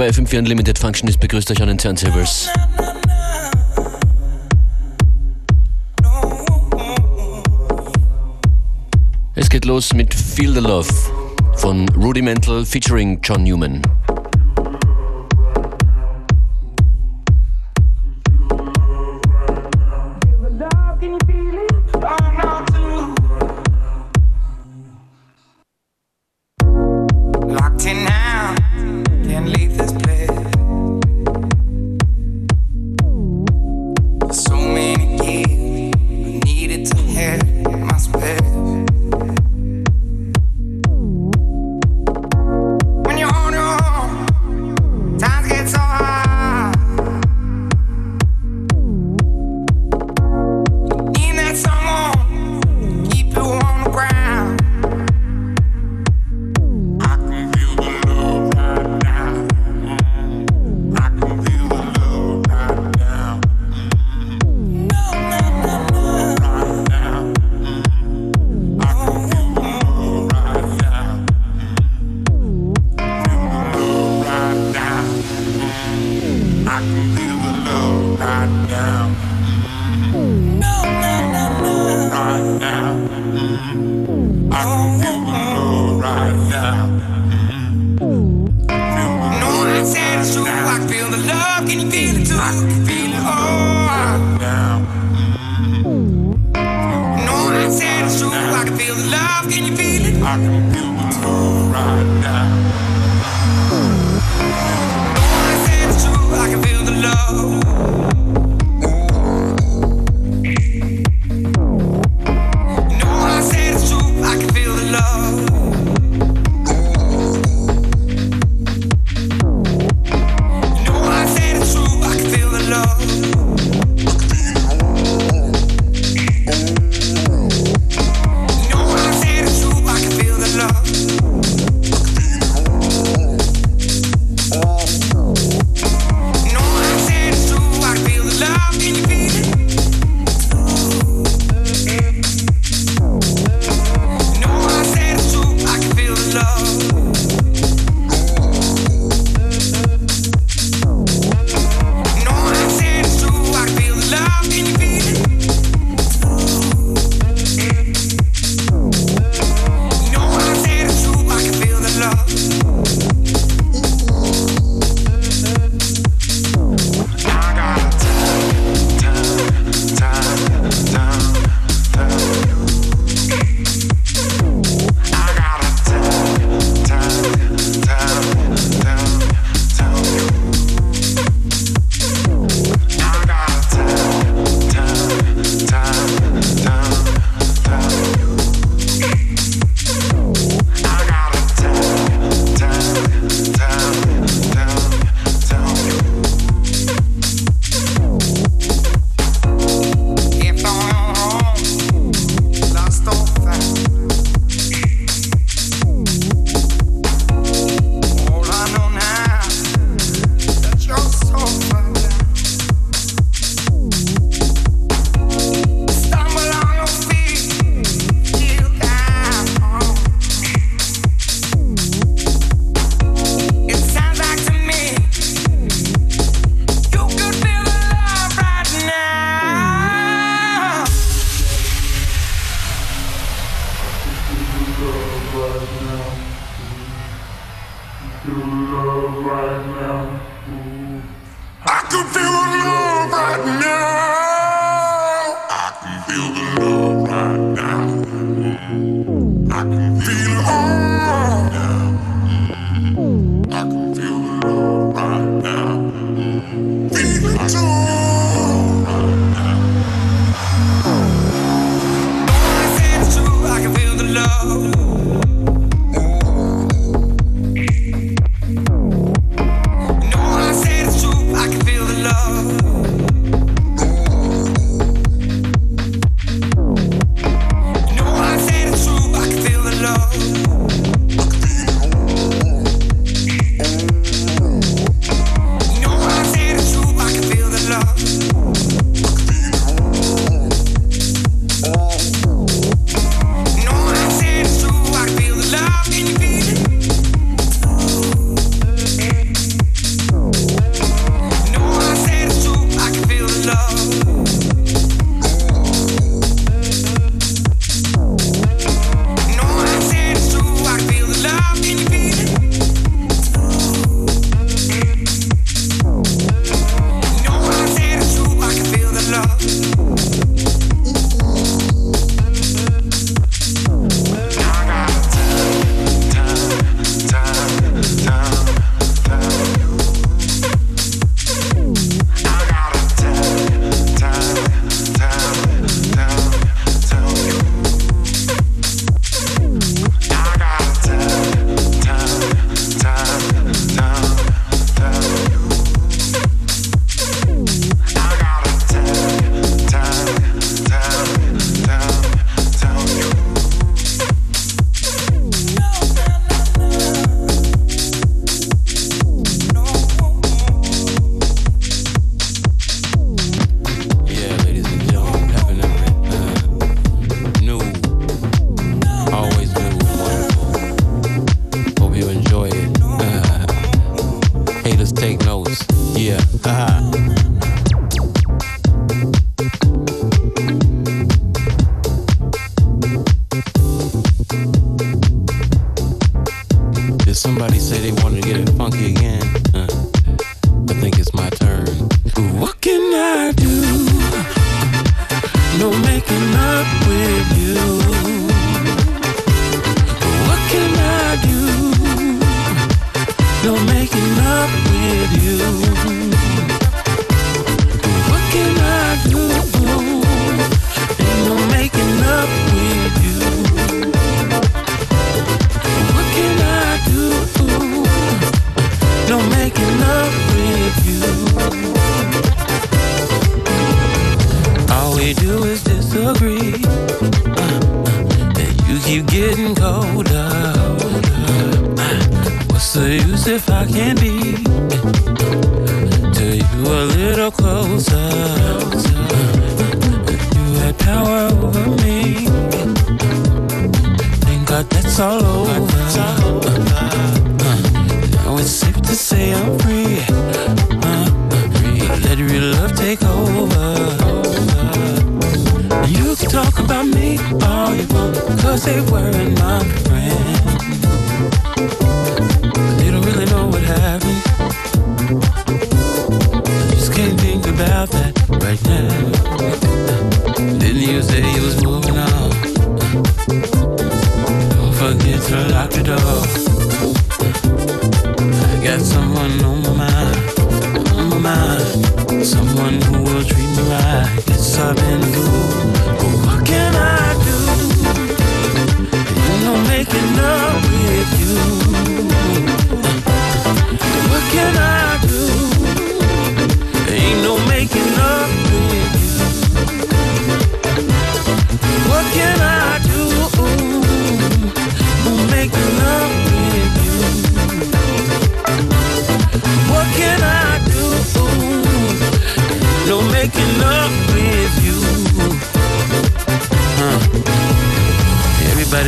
bei FM4 Unlimited Function ist begrüßt euch an den Turntables. Es geht los mit Feel the Love von Rudimental featuring John Newman. feeling too. I feel it. Oh, I'm down. No, I said it's true. I can feel the love. Can you feel it? I can feel the love right now. No, I said it's true. I can feel the love.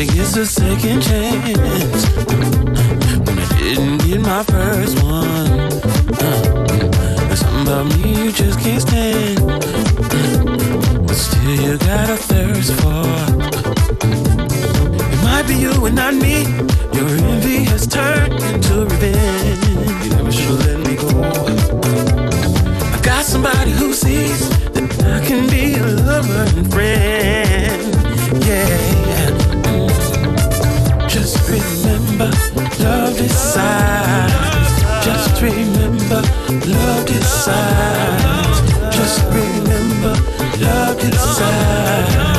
like it's a second chance. When I didn't get my first one. Uh, there's something about me you just can't stand. But still, you got a thirst for. It might be you and not me. Your envy has turned into revenge. You never should let me go. I got somebody who sees that I can be a lover and friend. Yeah. love decides. Just remember, love decides. Just remember, love decides.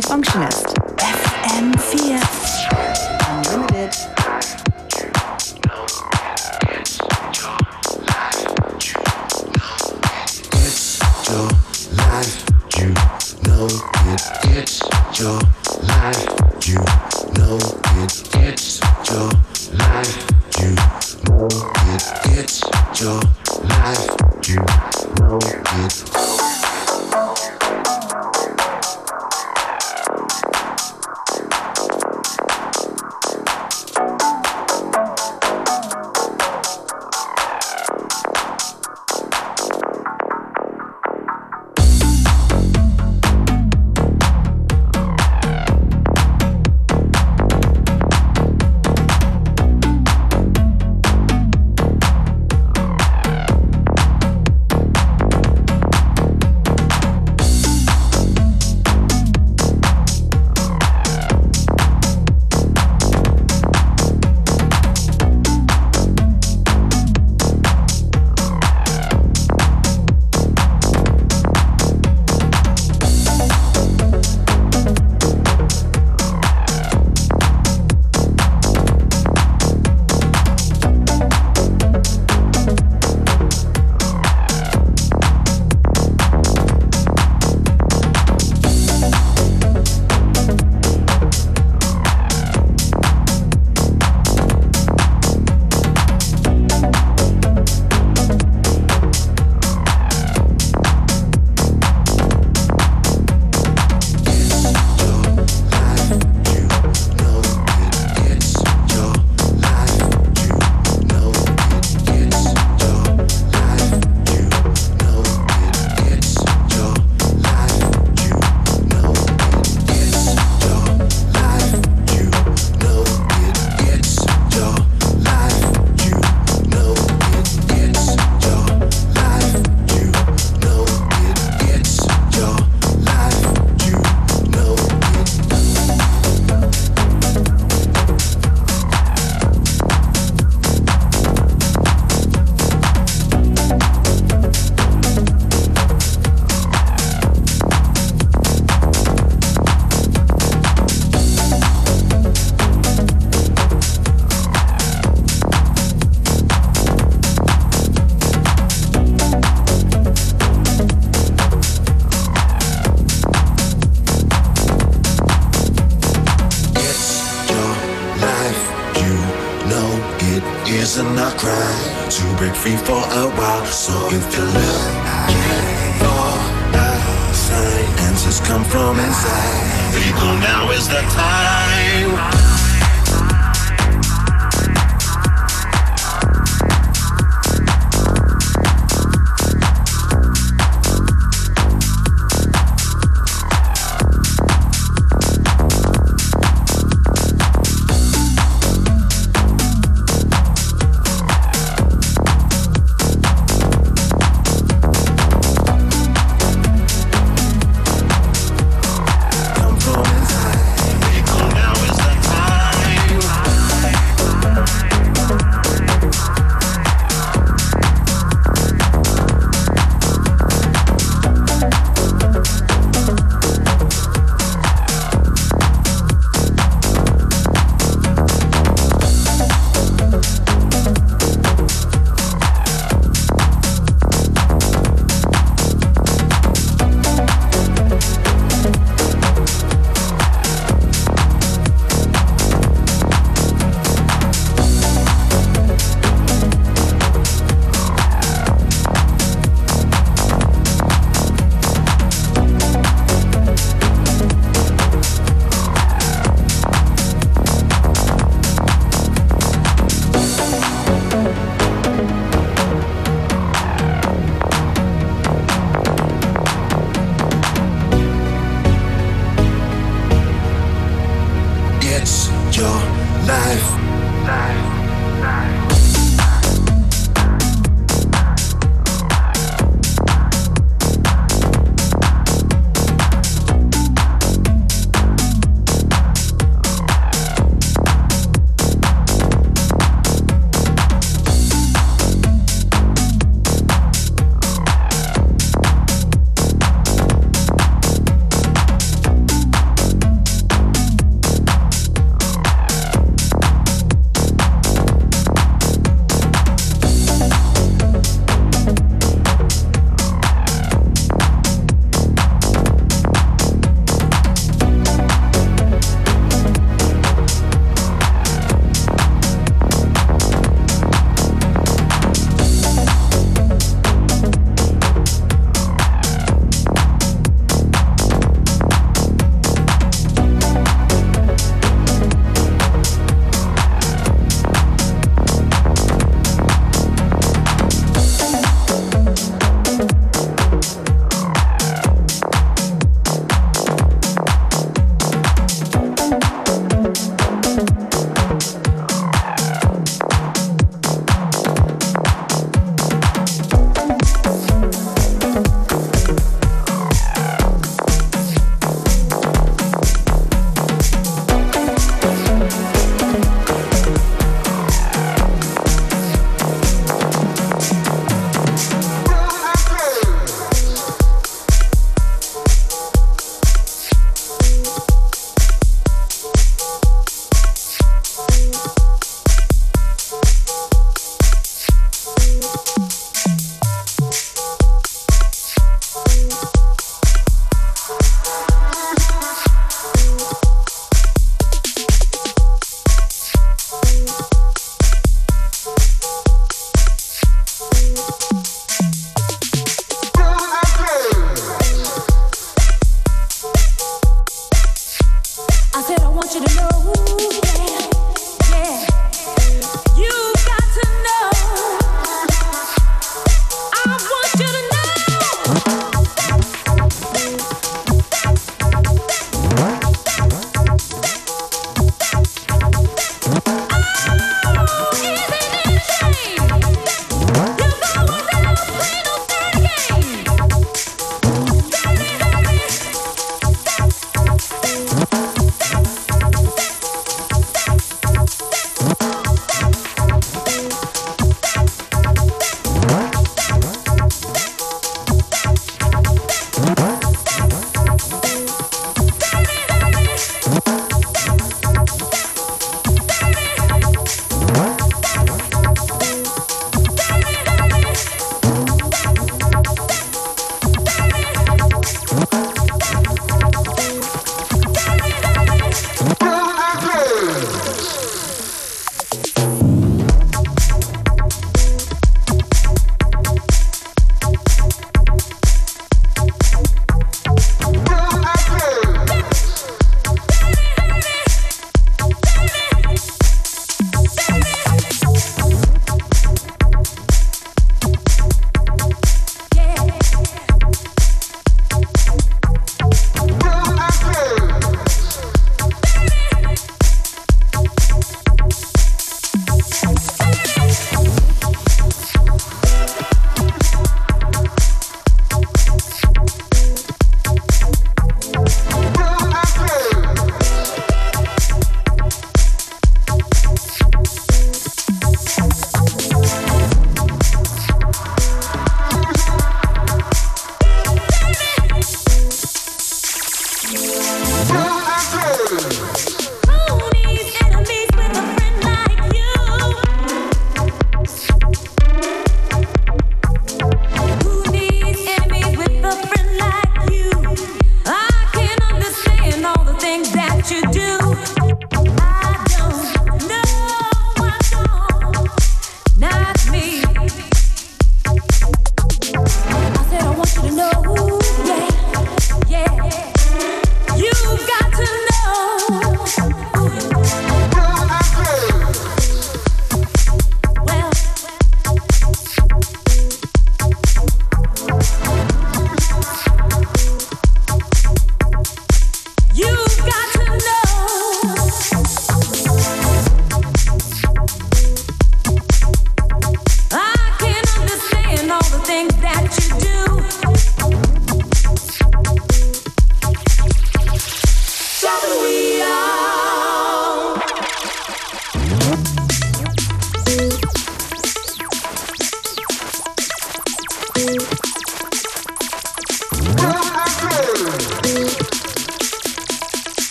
function.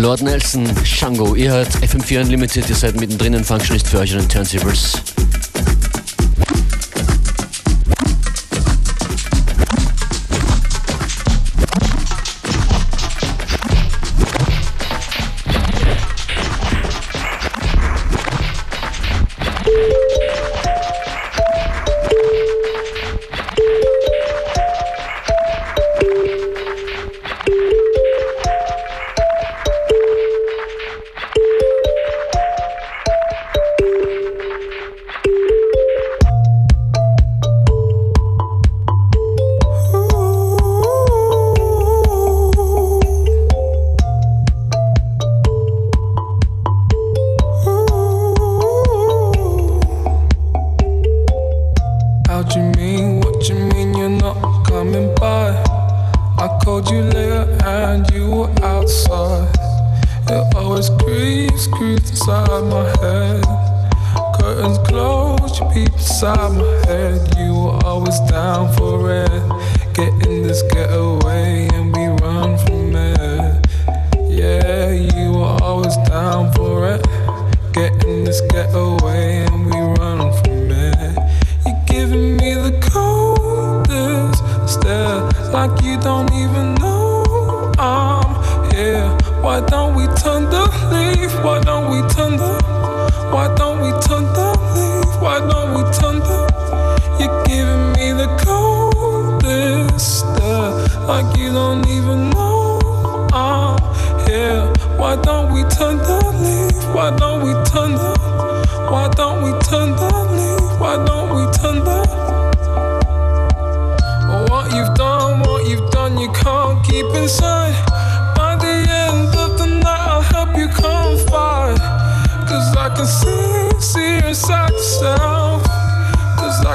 Lord Nelson, Shango. Ihr hört FM4 Unlimited, ihr seid mittendrin in Functionist für euch an den Turntables.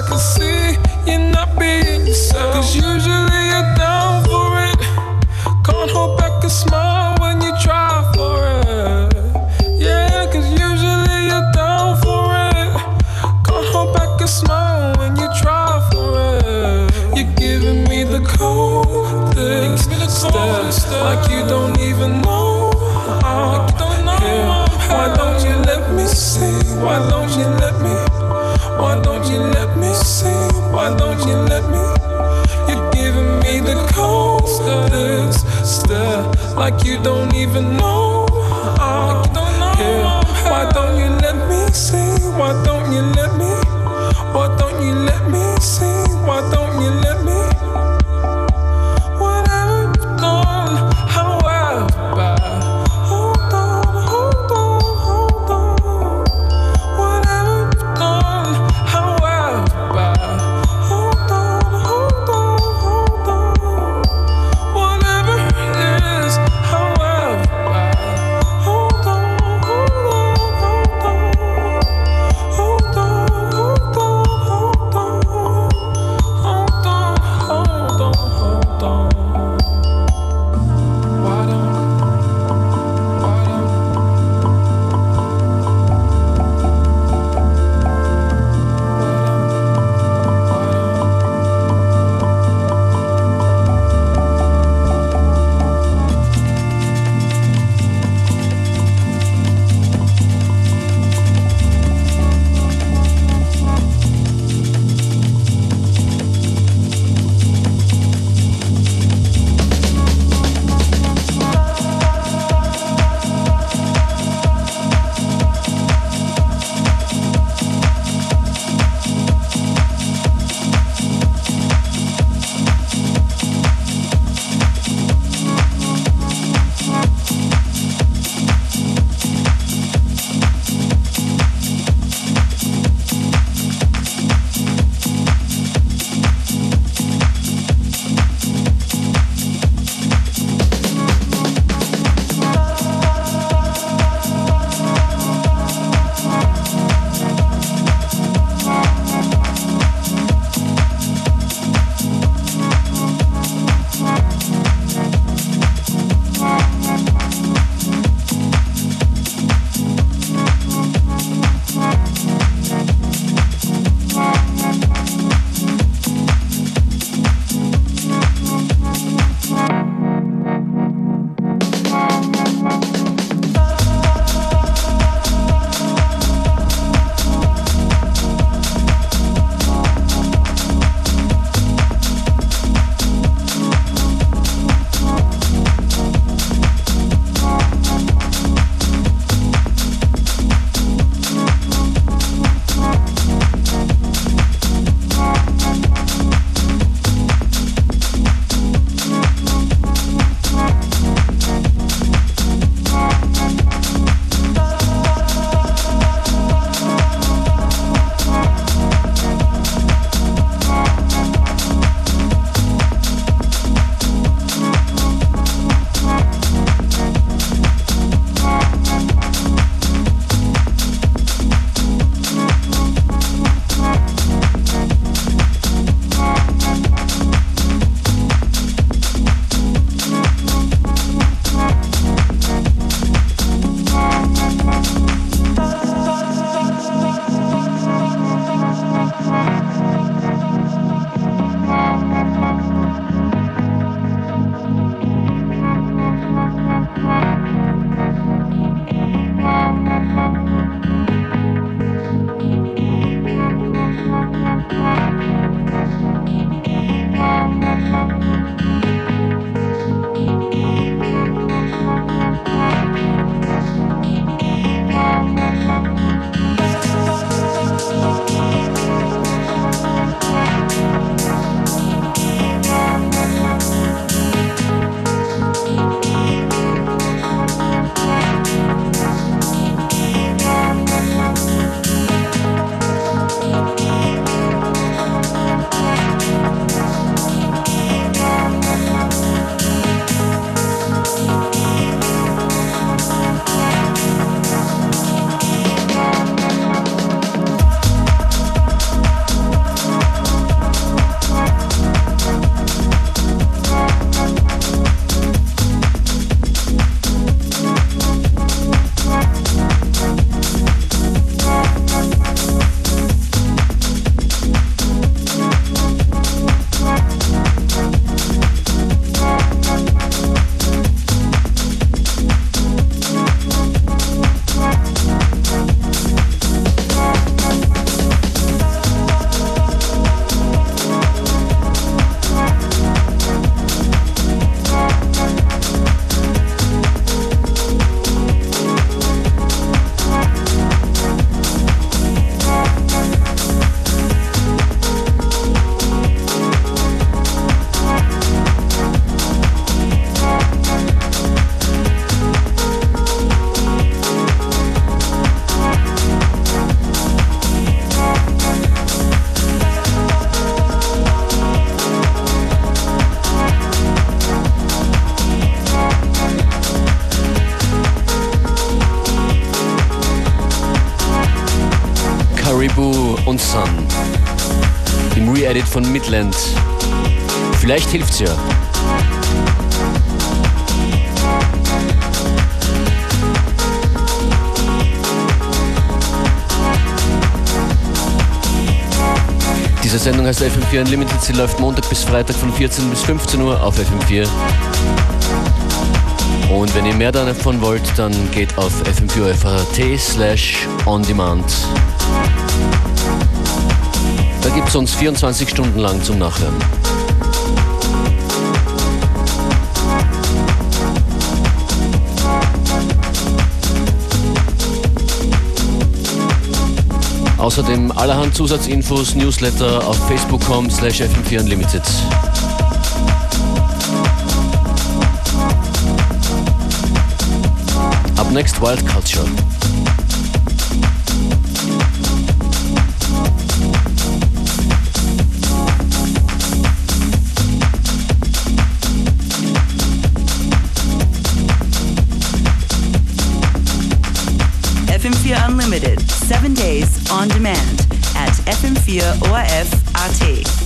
to see like you don't even know von Midland. Vielleicht hilft's ja. Diese Sendung heißt FM4 Unlimited. Sie läuft Montag bis Freitag von 14 bis 15 Uhr auf FM4. Und wenn ihr mehr davon wollt, dann geht auf fm4 slash on demand. Gibt es uns 24 Stunden lang zum Nachhören. Außerdem allerhand Zusatzinfos, Newsletter auf facebook.com slash fm4 unlimited. Up next, Wild Culture. Seven days on demand at FM4 ORF AT.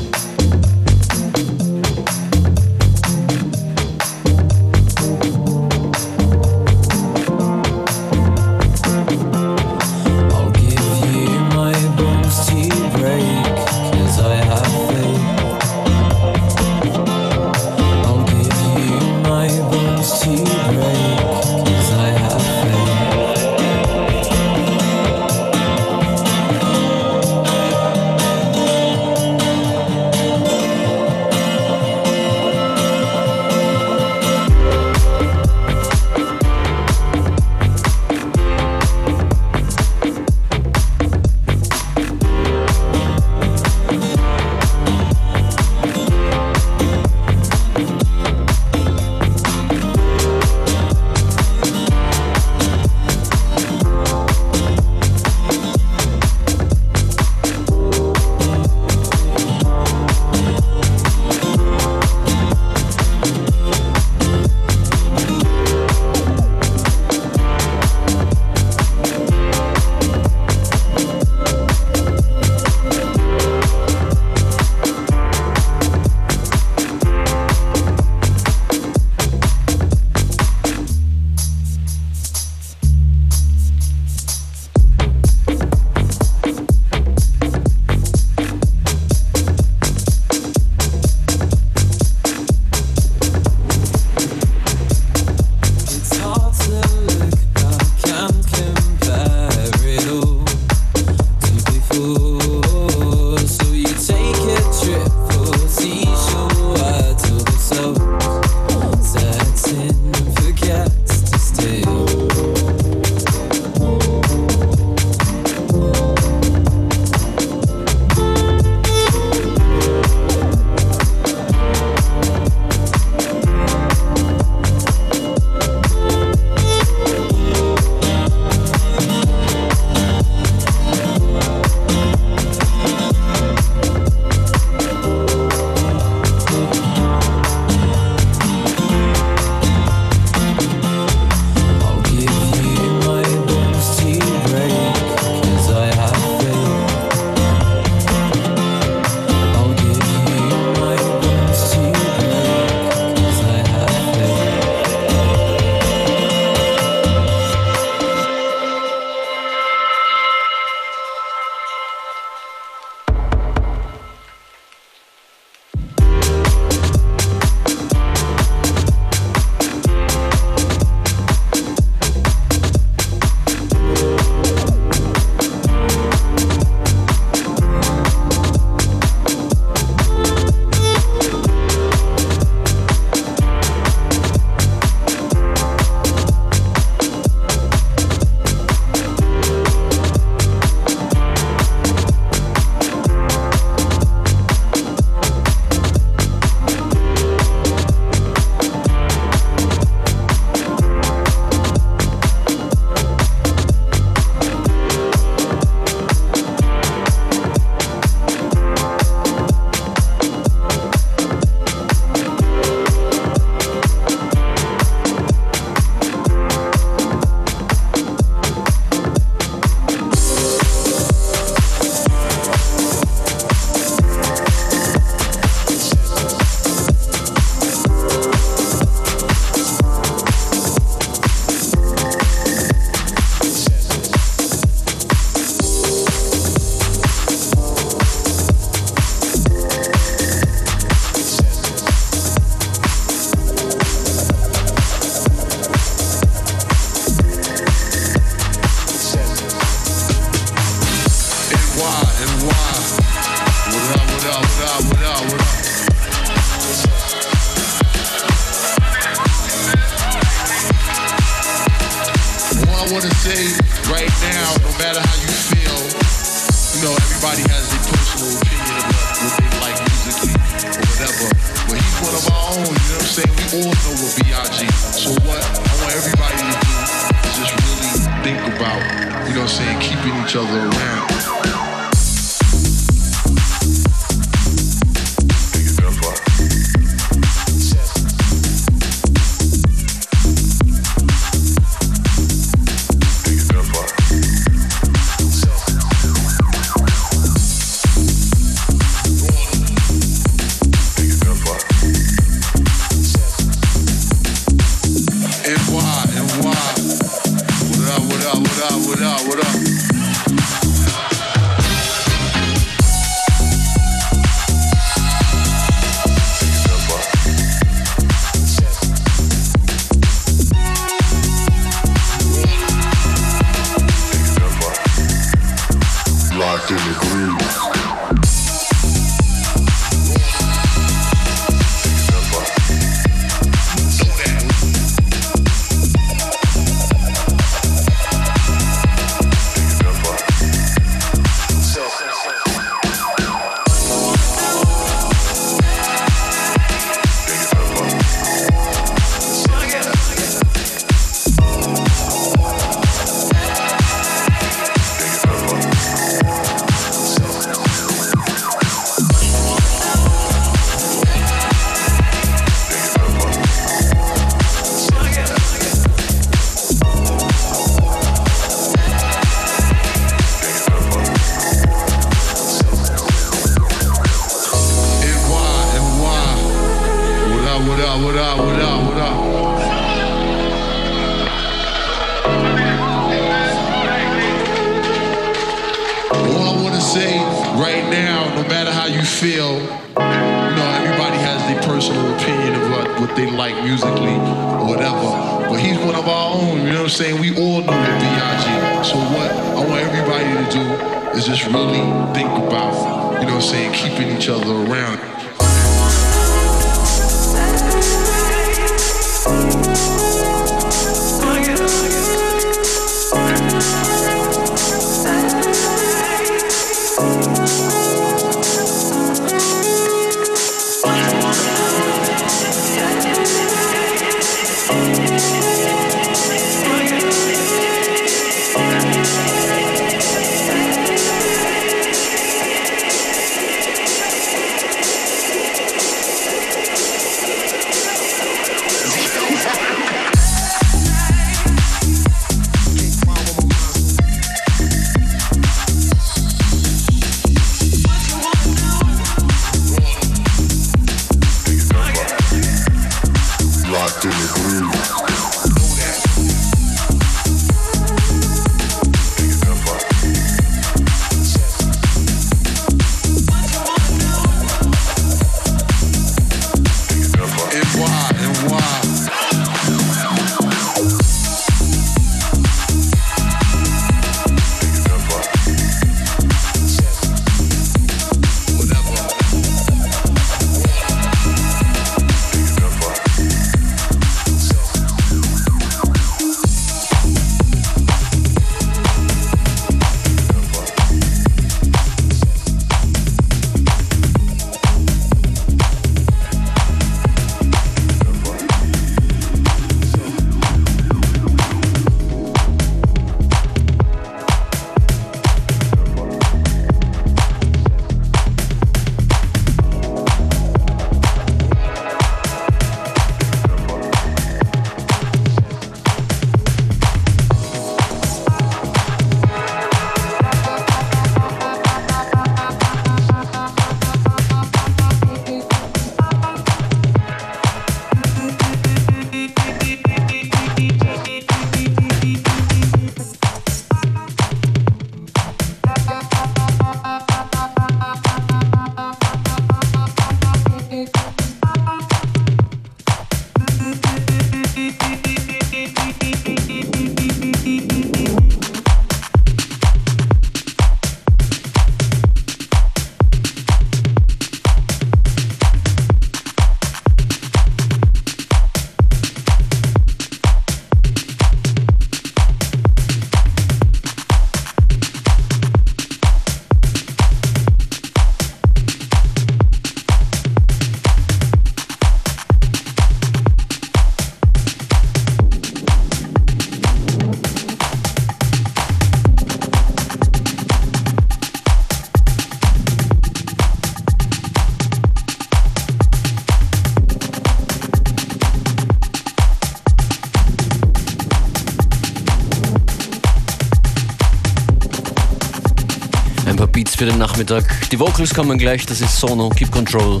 Für den Nachmittag. Die Vocals kommen gleich, das ist Sono, Keep Control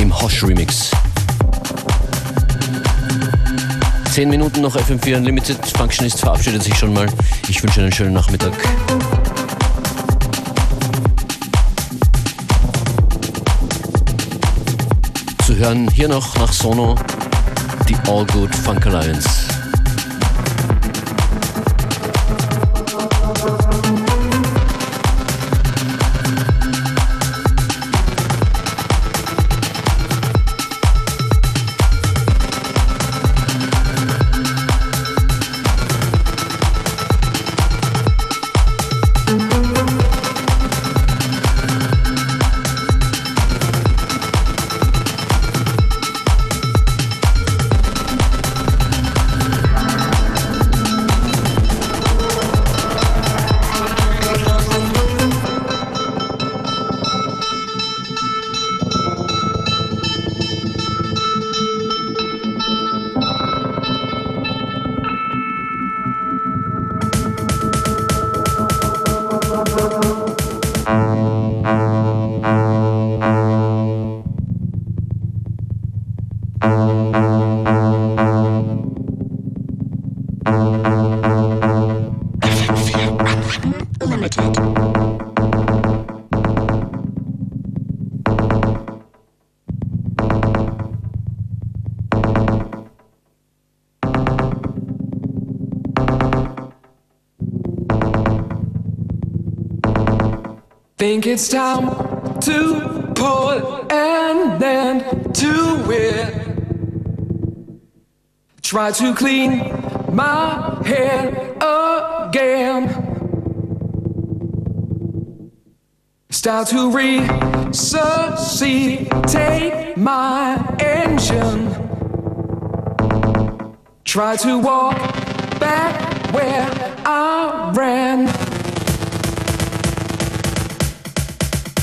im Hosh Remix. 10 Minuten noch FM4 Unlimited. Functionist verabschiedet sich schon mal. Ich wünsche einen schönen Nachmittag. Zu hören hier noch nach Sono die All Good Funk Alliance. Think it's time to put an end to it. Try to clean my head again. Start to resuscitate my engine. Try to walk back where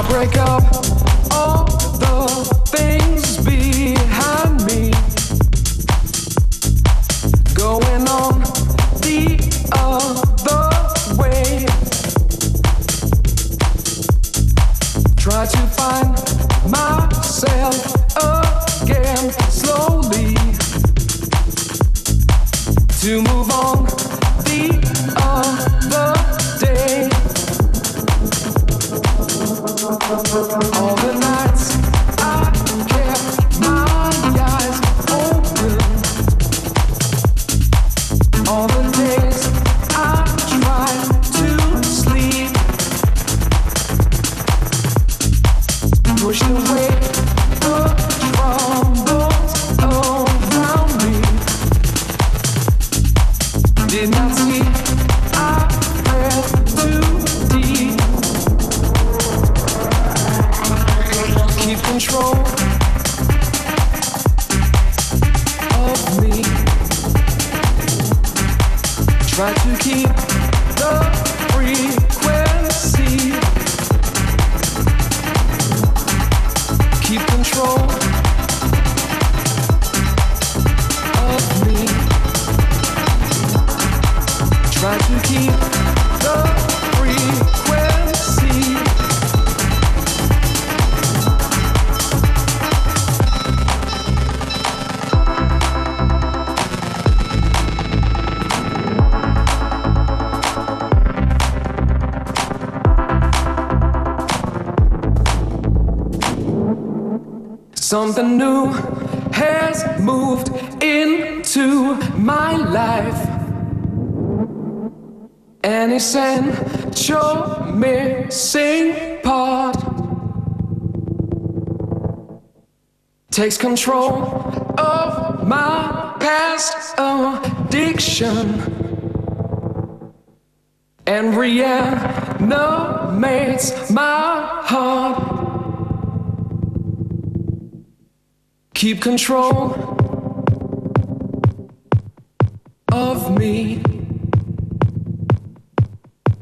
I'll break up all the things behind me. Something new has moved into my life missing, missing part. Takes control of my past addiction and reanimates my heart. Keep control of me.